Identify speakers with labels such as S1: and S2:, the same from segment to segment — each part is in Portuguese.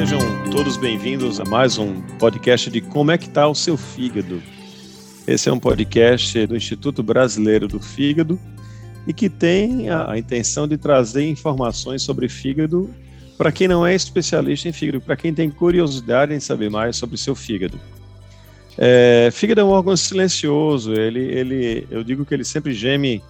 S1: sejam todos bem-vindos a mais um podcast de Como é que está o seu fígado. Esse é um podcast do Instituto Brasileiro do Fígado e que tem a, a intenção de trazer informações sobre fígado para quem não é especialista em fígado, para quem tem curiosidade em saber mais sobre seu fígado. É, fígado é um órgão silencioso, ele, ele, eu digo que ele sempre geme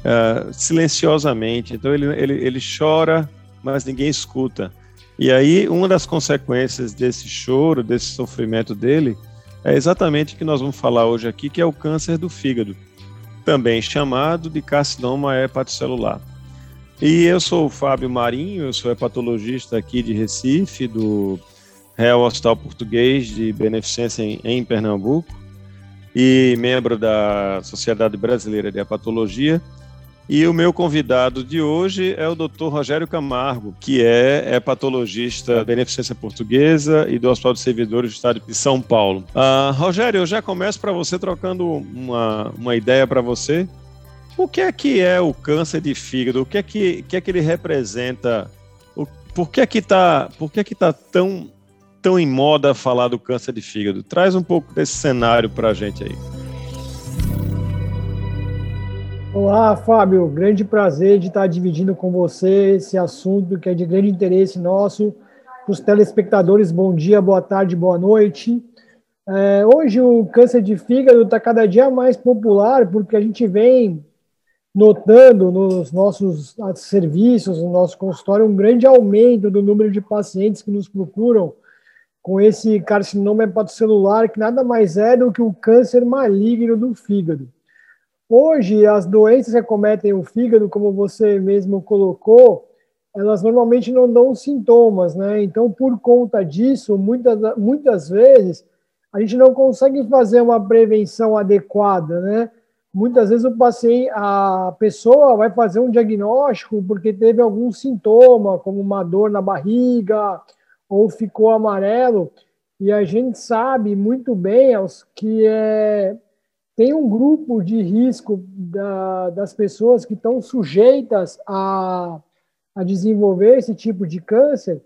S1: uh, silenciosamente, então ele, ele, ele chora, mas ninguém escuta. E aí, uma das consequências desse choro, desse sofrimento dele, é exatamente o que nós vamos falar hoje aqui, que é o câncer do fígado, também chamado de carcinoma hepatocelular. E eu sou o Fábio Marinho, eu sou hepatologista aqui de Recife, do Real Hospital Português de Beneficência em, em Pernambuco, e membro da Sociedade Brasileira de Hepatologia e o meu convidado de hoje é o Dr. Rogério Camargo, que é hepatologista da Beneficência Portuguesa e do Hospital de Servidores do Estado de São Paulo. Uh, Rogério, eu já começo para você trocando uma, uma ideia para você. O que é que é o câncer de fígado? O que é que, que, é que ele representa? O, por que é que está é que tá tão, tão em moda falar do câncer de fígado? Traz um pouco desse cenário para a gente aí.
S2: Olá, Fábio. Grande prazer de estar dividindo com você esse assunto que é de grande interesse nosso. Para os telespectadores, bom dia, boa tarde, boa noite. É, hoje o câncer de fígado está cada dia mais popular porque a gente vem notando nos nossos serviços, no nosso consultório, um grande aumento do número de pacientes que nos procuram com esse carcinoma hepatocelular, que nada mais é do que o câncer maligno do fígado. Hoje, as doenças que acometem o fígado, como você mesmo colocou, elas normalmente não dão sintomas, né? Então, por conta disso, muitas, muitas vezes, a gente não consegue fazer uma prevenção adequada, né? Muitas vezes o paciente, a pessoa vai fazer um diagnóstico porque teve algum sintoma, como uma dor na barriga ou ficou amarelo, e a gente sabe muito bem que é tem um grupo de risco da, das pessoas que estão sujeitas a, a desenvolver esse tipo de câncer,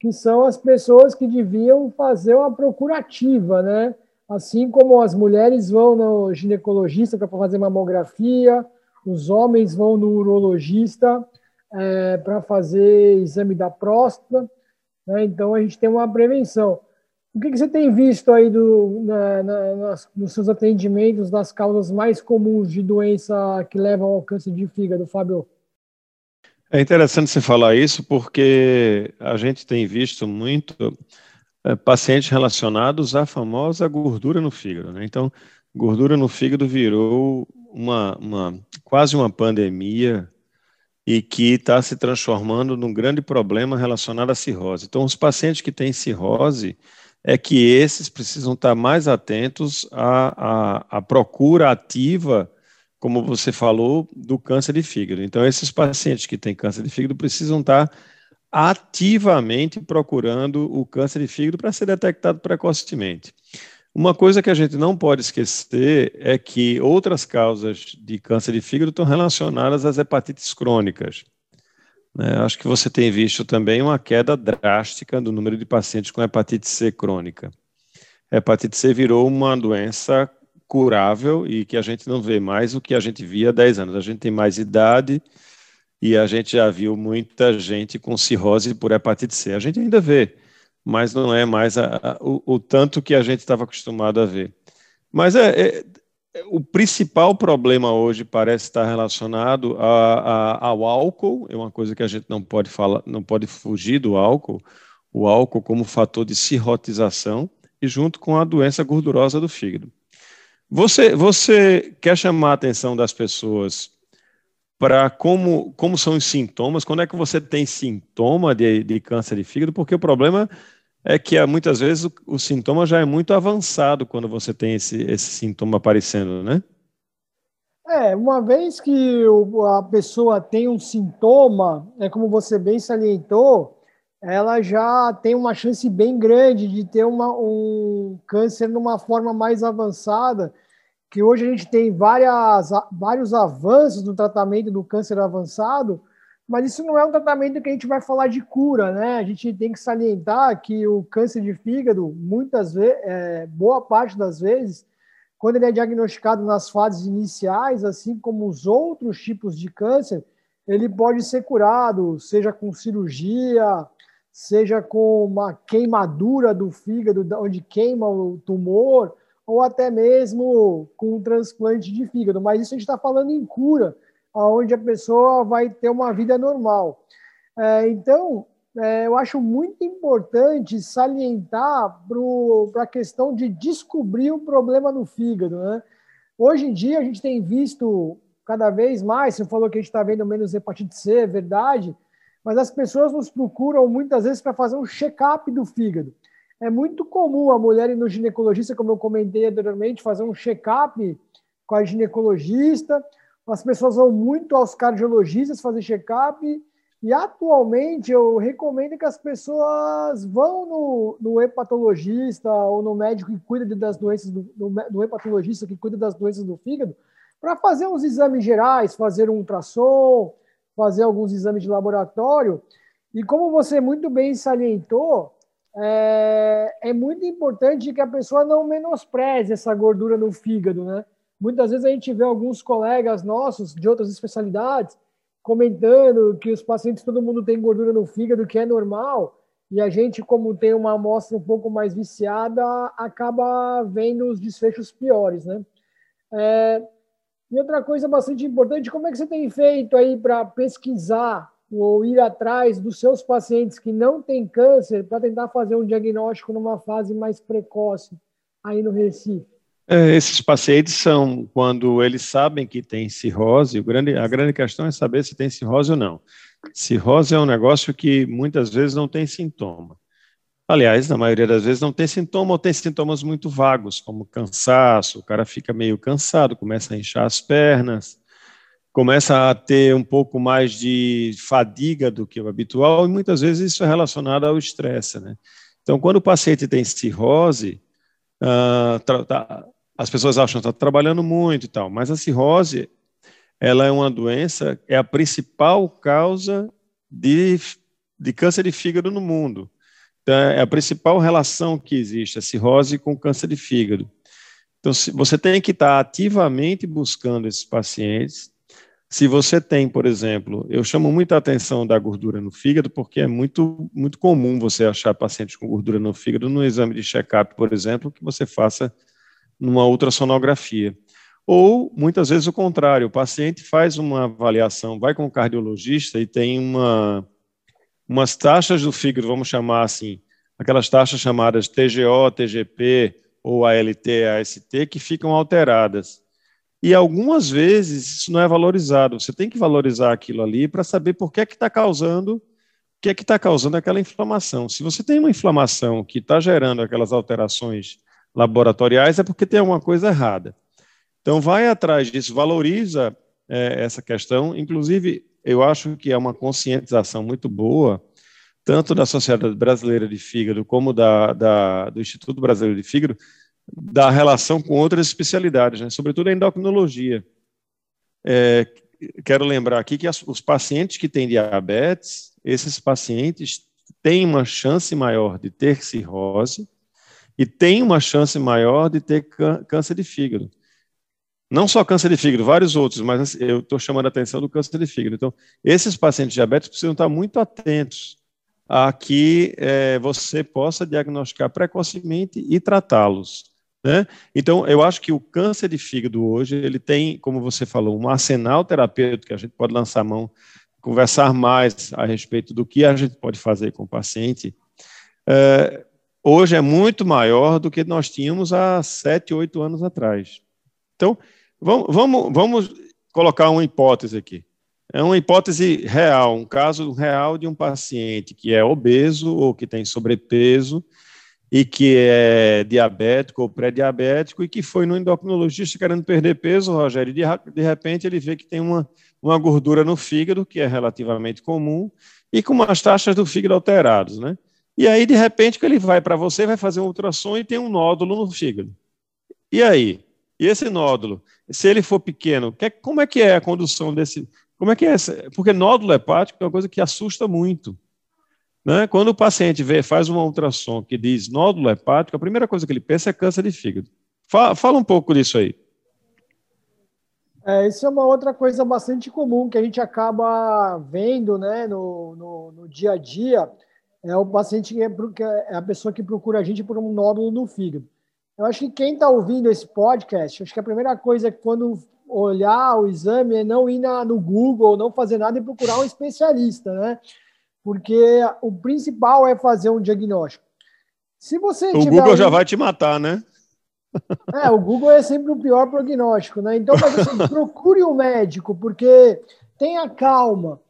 S2: que são as pessoas que deviam fazer uma procurativa, né? Assim como as mulheres vão no ginecologista para fazer mamografia, os homens vão no urologista é, para fazer exame da próstata, né? Então a gente tem uma prevenção. O que, que você tem visto aí do, na, na, nas, nos seus atendimentos das causas mais comuns de doença que levam ao câncer de fígado, Fábio?
S1: É interessante você falar isso porque a gente tem visto muito é, pacientes relacionados à famosa gordura no fígado. Né? Então, gordura no fígado virou uma, uma quase uma pandemia e que está se transformando num grande problema relacionado à cirrose. Então, os pacientes que têm cirrose, é que esses precisam estar mais atentos à, à, à, procura ativa, como você falou, do câncer de fígado. Então, esses pacientes que têm câncer de fígado precisam estar ativamente procurando o câncer de fígado para ser detectado precocemente. Uma coisa que a gente não pode esquecer é que outras causas de câncer de fígado estão relacionadas às hepatites crônicas. Né? Acho que você tem visto também uma queda drástica do número de pacientes com hepatite C crônica. A hepatite C virou uma doença curável e que a gente não vê mais o que a gente via há 10 anos. A gente tem mais idade e a gente já viu muita gente com cirrose por hepatite C. A gente ainda vê, mas não é mais a, a, o, o, tanto que a gente estava acostumado a ver. Mas é, é o principal problema hoje parece estar relacionado a, a, ao álcool, é uma coisa que a gente não pode falar, não pode fugir do álcool, o álcool como fator de cirrotização e junto com a doença gordurosa do fígado. Você, você quer chamar a atenção das pessoas para como, como são os sintomas, quando é que você tem sintoma de, de câncer de fígado, porque o problema é que ah, muitas vezes o, o, sintoma já é muito avançado quando você tem esse, esse sintoma aparecendo, né?
S2: É, uma vez que a pessoa tem um sintoma, é como você bem salientou, ela já tem uma chance bem grande de ter uma, um câncer numa forma mais avançada, que hoje a gente tem várias, vários avanços no tratamento do câncer avançado, mas isso não é um tratamento que a gente vai falar de cura, né? A gente tem que salientar que o câncer de fígado, muitas vezes, é, boa parte das vezes, quando ele é diagnosticado nas fases iniciais, assim como os outros tipos de câncer, ele pode ser curado, seja com cirurgia, seja com uma queimadura do fígado, onde queima o tumor, ou até mesmo com um transplante de fígado. Mas isso a gente está falando em cura onde a pessoa vai ter uma vida normal. É, então, é, eu acho muito importante salientar para a questão de descobrir o problema no fígado. Né? Hoje em dia, a gente tem visto cada vez mais, você falou que a gente está vendo menos hepatite C, é verdade, mas as pessoas nos procuram muitas vezes para fazer um check-up do fígado. É muito comum a mulher ir no ginecologista, como eu comentei anteriormente, fazer um check-up com a ginecologista, as pessoas vão muito aos cardiologistas fazer check-up e atualmente eu recomendo que as pessoas vão no, no hepatologista ou no médico que cuida das doenças do hepatologista que cuida das doenças do fígado para fazer uns exames gerais, fazer um ultrassom, fazer alguns exames de laboratório. E como você muito bem salientou, é, é muito importante que a pessoa não menospreze essa gordura no fígado, né? Muitas vezes a gente vê alguns colegas nossos de outras especialidades comentando que os pacientes, todo mundo tem gordura no fígado, que é normal, e a gente, como tem uma amostra um pouco mais viciada, acaba vendo os desfechos piores, né? É, e outra coisa bastante importante, como é que você tem feito aí para pesquisar ou ir atrás dos seus pacientes que não têm câncer para tentar fazer um diagnóstico numa fase mais precoce aí no Recife?
S1: É, esses pacientes são quando eles sabem que tem cirrose, grande, a grande questão é saber se tem cirrose ou não. Cirrose é um negócio que muitas vezes não tem sintoma. Aliás, na maioria das vezes não tem sintoma ou tem sintomas muito vagos, como cansaço, o cara fica meio cansado, começa a inchar as pernas, começa a ter um pouco mais de fadiga do que o habitual, e muitas vezes isso é relacionado ao estresse, né? Então, quando o paciente tem cirrose, uh, as pessoas acham que está trabalhando muito e tal, mas a cirrose, ela é uma doença, é a principal causa de, de câncer de fígado no mundo. Então, é a principal relação que existe, a cirrose com câncer de fígado. Então, você tem que estar ativamente buscando esses pacientes. Se você tem, por exemplo, eu chamo muita atenção da gordura no fígado, porque é muito, muito comum você achar pacientes com gordura no fígado no exame de check-up, por exemplo, que você faça numa ultrassonografia. Ou, muitas vezes, o contrário, o paciente faz uma avaliação, vai com o cardiologista e tem uma, umas taxas do fígado, vamos chamar assim, aquelas taxas chamadas TGO, TGP ou ALT, AST, que ficam alteradas. E algumas vezes isso não é valorizado. Você tem que valorizar aquilo ali para saber por que é que está causando, que é que está causando aquela inflamação. Se você tem uma inflamação que está gerando aquelas alterações laboratoriais, é porque tem alguma coisa errada. Então, vai atrás disso, valoriza é, essa questão. Inclusive, eu acho que é uma conscientização muito boa, tanto da Sociedade Brasileira de Fígado como da, da do Instituto Brasileiro de Fígado, da relação com outras especialidades, né? sobretudo a endocrinologia. É, quero lembrar aqui que as, os pacientes que têm diabetes, esses pacientes têm uma chance maior de ter cirrose, e tem uma chance maior de ter câncer de fígado. Não só câncer de fígado, vários outros, mas assim, eu estou chamando a atenção do câncer de fígado. Então, esses pacientes diabéticos precisam estar muito atentos a que é, você possa diagnosticar precocemente e tratá-los. Né? Então, eu acho que o câncer de fígado hoje, ele tem, como você falou, um arsenal terapêutico que a gente pode lançar a mão, conversar mais a respeito do que a gente pode fazer com o paciente. É, hoje é muito maior do que nós tínhamos há sete, oito anos atrás. Então, vamos, vamos, vamos colocar uma hipótese aqui. É uma hipótese real, um caso real de um paciente que é obeso ou que tem sobrepeso e que é diabético ou pré-diabético e que foi no endocrinologista querendo perder peso, Rogério, e de, repente ele vê que tem uma, uma gordura no fígado, que é relativamente comum, e com umas taxas do fígado alteradas, né? E aí, de repente, que ele vai para você, vai fazer um ultrassom e tem um nódulo no fígado. E aí? E esse nódulo, se ele for pequeno, como é que é a condução desse. Como é que é essa? Porque nódulo hepático é uma coisa que assusta muito. Né? Quando o paciente vê, faz uma ultrassom que diz nódulo hepático, a primeira coisa que ele pensa é câncer de fígado. Fala, fala um pouco disso aí.
S2: É, isso é uma outra coisa bastante comum que a gente acaba vendo né, no, no, no dia a dia. É o paciente que é, é, a pessoa que procura a gente por um nódulo no fígado. Eu acho que quem está ouvindo esse podcast, acho que a primeira coisa é quando olhar o exame é não ir na, no Google, não fazer nada e procurar um especialista, né? Porque o principal é fazer um diagnóstico.
S1: Se você o Google um... já vai te matar, né?
S2: É, o Google é sempre o pior prognóstico, né? Então, mas assim, procure um médico, porque tenha calma.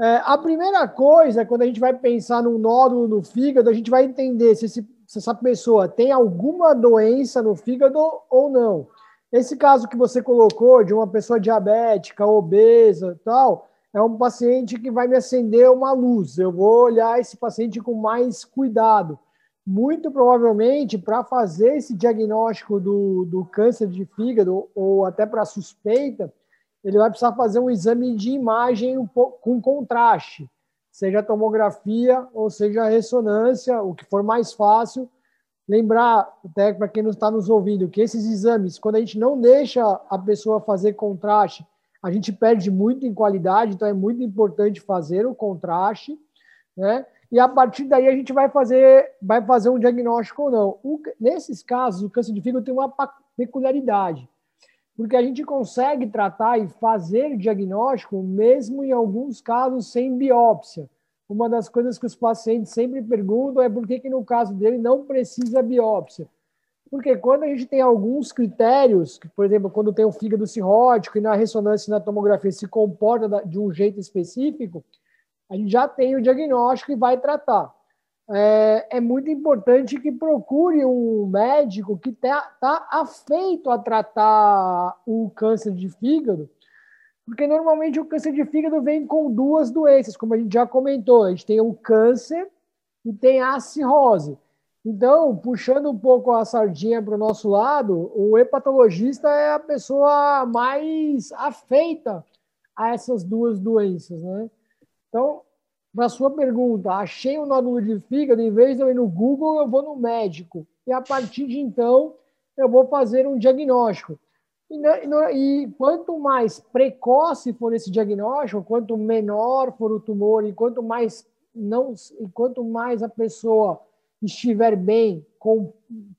S2: É, a primeira coisa, quando a gente vai pensar num nódulo no fígado, a gente vai entender se, esse, se essa pessoa tem alguma doença no fígado ou não. Esse caso que você colocou de uma pessoa diabética, obesa tal, é um paciente que vai me acender uma luz. Eu vou olhar esse paciente com mais cuidado muito provavelmente, para fazer esse diagnóstico do, do câncer de fígado, ou até para suspeita, ele vai precisar fazer um exame de imagem com contraste, seja tomografia ou seja ressonância, o que for mais fácil. Lembrar, até para quem não está nos ouvindo, que esses exames, quando a gente não deixa a pessoa fazer contraste, a gente perde muito em qualidade, então é muito importante fazer o contraste, né? e a partir daí a gente vai fazer, vai fazer um diagnóstico ou não. O, nesses casos, o câncer de fígado tem uma peculiaridade, porque a gente consegue tratar e fazer diagnóstico, mesmo em alguns casos sem biópsia. Uma das coisas que os pacientes sempre perguntam é por que, que no caso dele não precisa biópsia. Porque quando a gente tem alguns critérios, por exemplo, quando tem o fígado cirrótico e na ressonância e na tomografia se comporta de um jeito específico, a gente já tem o diagnóstico e vai tratar. É, é muito importante que procure um médico que está tá afeito a tratar o câncer de fígado, porque normalmente o câncer de fígado vem com duas doenças, como a gente já comentou. A gente tem o câncer e tem a cirrose. Então, puxando um pouco a sardinha para o nosso lado, o hepatologista é a pessoa mais afeita a essas duas doenças, né? Então, para sua pergunta, achei um nódulo de fígado, em vez de eu ir no Google, eu vou no médico. E a partir de então, eu vou fazer um diagnóstico. E, e, quanto mais precoce for esse diagnóstico, quanto menor for o tumor, e quanto mais não, e quanto mais a pessoa estiver bem, com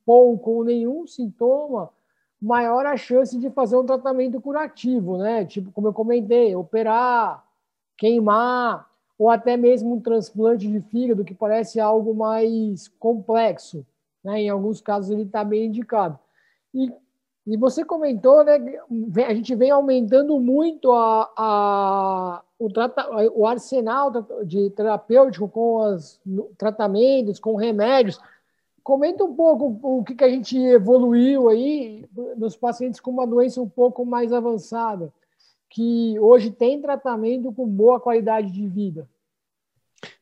S2: pouco ou nenhum sintoma, maior a chance de fazer um tratamento curativo, né? Tipo, como eu comentei, operar, queimar, ou até mesmo um transplante de fígado, que parece algo mais complexo. Né? Em alguns casos, ele está bem indicado. E, e você comentou, né, a gente vem aumentando muito a, a, o, o arsenal de terapêutico com os tratamentos, com remédios. Comenta um pouco o que, que a gente evoluiu aí nos pacientes com uma doença um pouco mais avançada que hoje tem tratamento com boa qualidade de vida.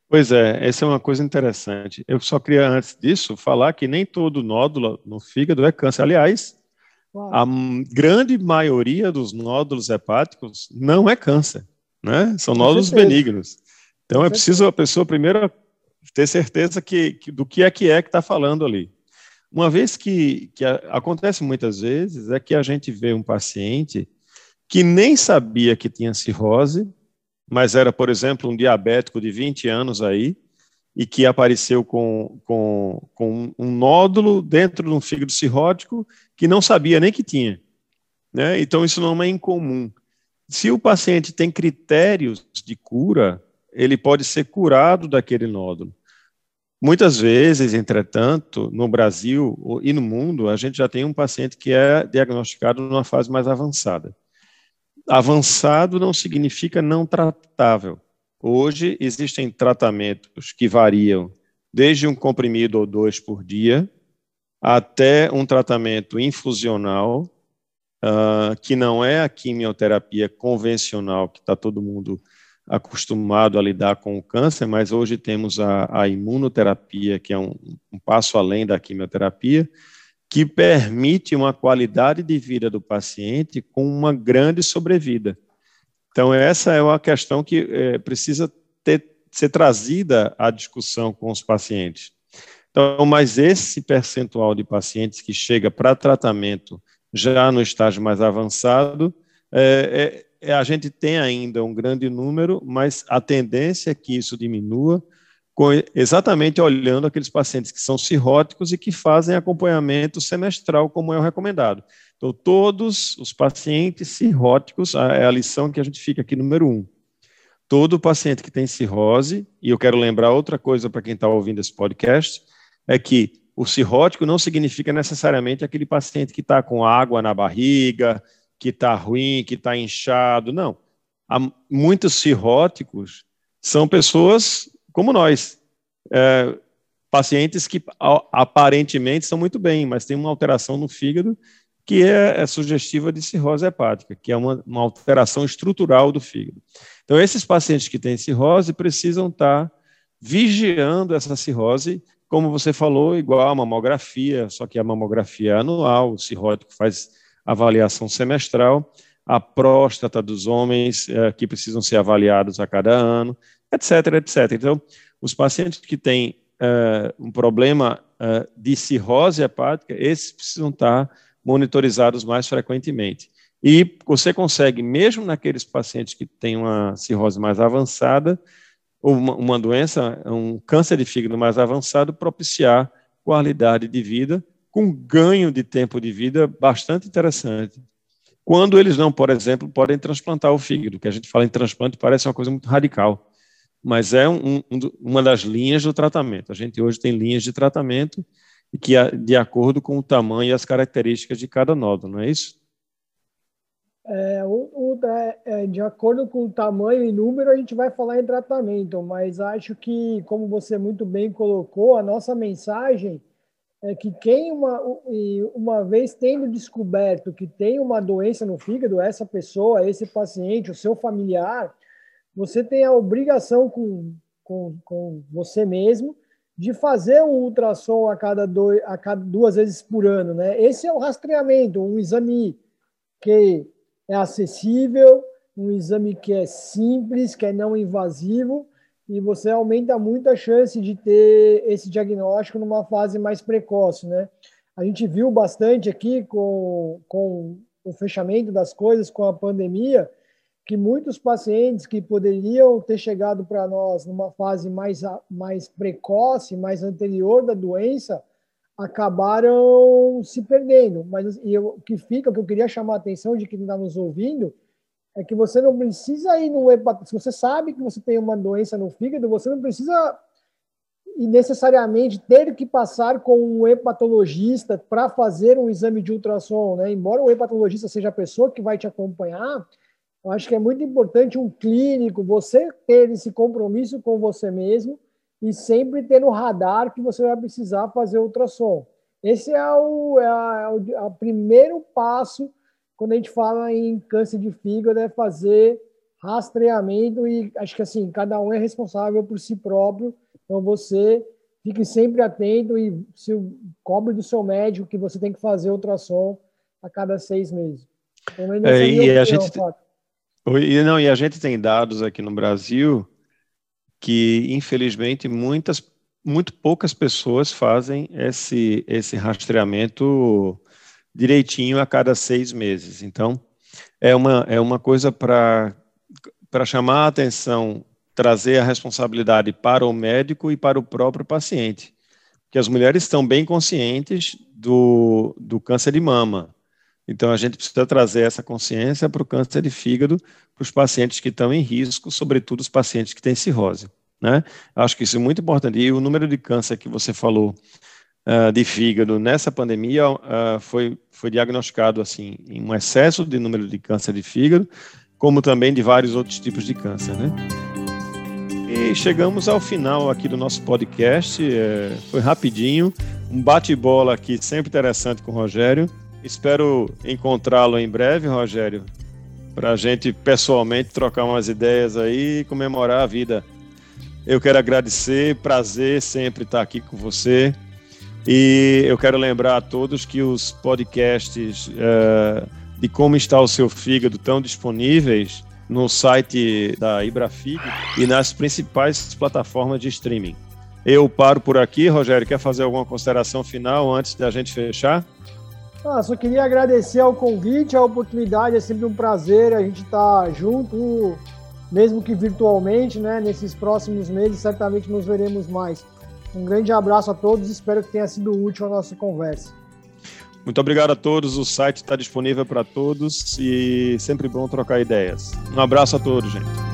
S1: Pois é, essa é uma coisa interessante. Eu só queria, antes disso, falar que nem todo nódulo no fígado é câncer. Aliás, Uau. a grande maioria dos nódulos hepáticos não é câncer, né? São nódulos benignos. Então, é preciso a pessoa primeiro ter certeza que, que do que é que é que está falando ali. Uma vez que, que a, acontece muitas vezes, é que a gente vê um paciente que nem sabia que tinha cirrose, mas era, por exemplo, um diabético de 20 anos aí, e que apareceu com, com, com um nódulo dentro de um fígado cirrótico que não sabia nem que tinha. Né? Então, isso não é incomum. Se o paciente tem critérios de cura, ele pode ser curado daquele nódulo. Muitas vezes, entretanto, no Brasil e no mundo, a gente já tem um paciente que é diagnosticado numa fase mais avançada. Avançado não significa não tratável. Hoje existem tratamentos que variam desde um comprimido ou dois por dia até um tratamento infusional, uh, que não é a quimioterapia convencional que está todo mundo acostumado a lidar com o câncer, mas hoje temos a, a imunoterapia, que é um, um passo além da quimioterapia, que permite uma qualidade de vida do paciente com uma grande sobrevida. Então, essa é uma questão que é, precisa ter, ser trazida à discussão com os pacientes. Então, mas esse percentual de pacientes que chega para tratamento já no estágio mais avançado, é, é, é, a gente tem ainda um grande número, mas a tendência é que isso diminua, exatamente olhando aqueles pacientes que são cirróticos e que fazem acompanhamento semestral, como é o recomendado. Então, todos os pacientes cirróticos, é a lição que a gente fica aqui, número um. Todo paciente que tem cirrose, e eu quero lembrar outra coisa para quem está ouvindo esse podcast, é que o cirrótico não significa necessariamente aquele paciente que está com água na barriga, que está ruim, que está inchado. Não. Há muitos cirróticos são pessoas como nós, é, pacientes que aparentemente estão muito bem, mas tem uma alteração no fígado que é, é sugestiva de cirrose hepática, que é uma, uma, alteração estrutural do fígado. Então, esses pacientes que têm cirrose precisam estar vigiando essa cirrose, como você falou, igual a mamografia, só que a mamografia é anual, o cirrótico faz avaliação semestral, a próstata dos homens é, que precisam ser avaliados a cada ano, etc, etc. Então, os pacientes que têm é, um problema é, de cirrose hepática, esses precisam estar monitorizados mais frequentemente. E você consegue, mesmo naqueles pacientes que têm uma cirrose mais avançada, uma, uma doença, um câncer de fígado mais avançado, propiciar qualidade de vida com ganho de tempo de vida bastante interessante. Quando eles não, por exemplo, podem transplantar o fígado, que a gente fala em transplante parece uma coisa muito radical, mas é um, um, uma das linhas do tratamento. A gente hoje tem linhas de tratamento que de acordo com o tamanho e as características de cada nódulo, não é isso?
S2: É, o, o, é, de acordo com o tamanho e número, a gente vai falar em tratamento, mas acho que, como você muito bem colocou, a nossa mensagem é que quem, uma, uma vez tendo descoberto que tem uma doença no fígado, essa pessoa, esse paciente, o seu familiar, você tem a obrigação com, com, com você mesmo de fazer um ultrassom a cada, dois, a cada duas vezes por ano. Né? Esse é o rastreamento, um exame que é acessível, um exame que é simples, que é não invasivo, e você aumenta muito a chance de ter esse diagnóstico numa fase mais precoce. Né? A gente viu bastante aqui com, com o fechamento das coisas, com a pandemia, que muitos pacientes que poderiam ter chegado para nós numa fase mais, mais precoce, mais anterior da doença, acabaram se perdendo. Mas e eu, o que fica, o que eu queria chamar a atenção de quem está nos ouvindo, é que você não precisa ir no hepatologista. Se você sabe que você tem uma doença no fígado, você não precisa e necessariamente ter que passar com um hepatologista para fazer um exame de ultrassom, né? Embora o hepatologista seja a pessoa que vai te acompanhar, eu acho que é muito importante um clínico, você ter esse compromisso com você mesmo e sempre ter no radar que você vai precisar fazer ultrassom. Esse é o, é, a, é o primeiro passo quando a gente fala em câncer de fígado, é fazer rastreamento e acho que assim, cada um é responsável por si próprio, então você fique sempre atento e se cobre do seu médico que você tem que fazer ultrassom a cada seis meses.
S1: Então, é, e a gente... E, não, e a gente tem dados aqui no Brasil que, infelizmente, muitas, muito poucas pessoas fazem esse, esse rastreamento direitinho a cada seis meses. Então, é uma, é uma coisa para chamar a atenção, trazer a responsabilidade para o médico e para o próprio paciente. Porque as mulheres estão bem conscientes do, do câncer de mama, então, a gente precisa trazer essa consciência para o câncer de fígado, para os pacientes que estão em risco, sobretudo os pacientes que têm cirrose. Né? Acho que isso é muito importante. E o número de câncer que você falou uh, de fígado nessa pandemia uh, foi, foi diagnosticado assim, em um excesso de número de câncer de fígado, como também de vários outros tipos de câncer. Né? E chegamos ao final aqui do nosso podcast. É, foi rapidinho, um bate-bola aqui sempre interessante com o Rogério. Espero encontrá-lo em breve, Rogério, para a gente pessoalmente trocar umas ideias aí e comemorar a vida. Eu quero agradecer, prazer sempre estar aqui com você. E eu quero lembrar a todos que os podcasts uh, de como está o seu fígado estão disponíveis no site da Ibrafig e nas principais plataformas de streaming. Eu paro por aqui. Rogério, quer fazer alguma consideração final antes da gente fechar?
S2: Ah, só queria agradecer ao convite, a oportunidade. É sempre um prazer a gente estar tá junto, mesmo que virtualmente, né? Nesses próximos meses, certamente nos veremos mais. Um grande abraço a todos. Espero que tenha sido útil a nossa conversa.
S1: Muito obrigado a todos. O site está disponível para todos e sempre bom trocar ideias. Um abraço a todos, gente.